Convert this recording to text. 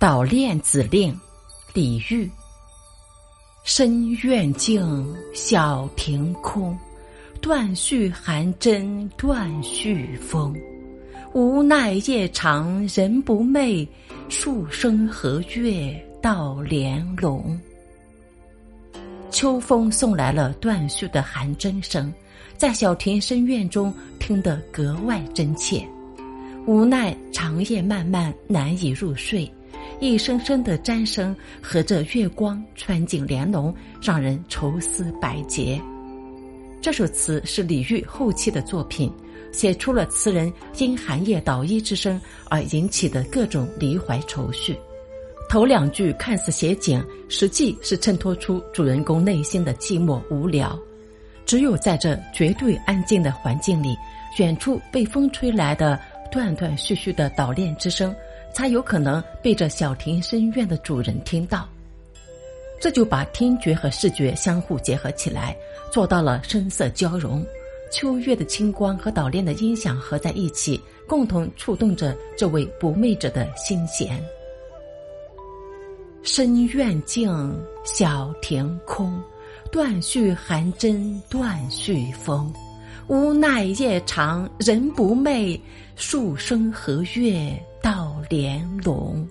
捣练子令，李煜。深院静，小庭空，断续寒针断续风。无奈夜长人不寐，数声和月到帘笼。秋风送来了断续的寒针声，在小庭深院中听得格外真切。无奈长夜漫漫，难以入睡。一声声的鼧声和着月光穿进帘笼，让人愁思百结。这首词是李煜后期的作品，写出了词人因寒夜捣衣之声而引起的各种离怀愁绪。头两句看似写景，实际是衬托出主人公内心的寂寞无聊。只有在这绝对安静的环境里，远处被风吹来的。断断续续的捣练之声，才有可能被这小庭深院的主人听到。这就把听觉和视觉相互结合起来，做到了声色交融。秋月的清光和捣练的音响合在一起，共同触动着这位不寐者的心弦。深院静，小庭空，断续寒针断续风。无奈夜长人不寐，数声和月到帘笼。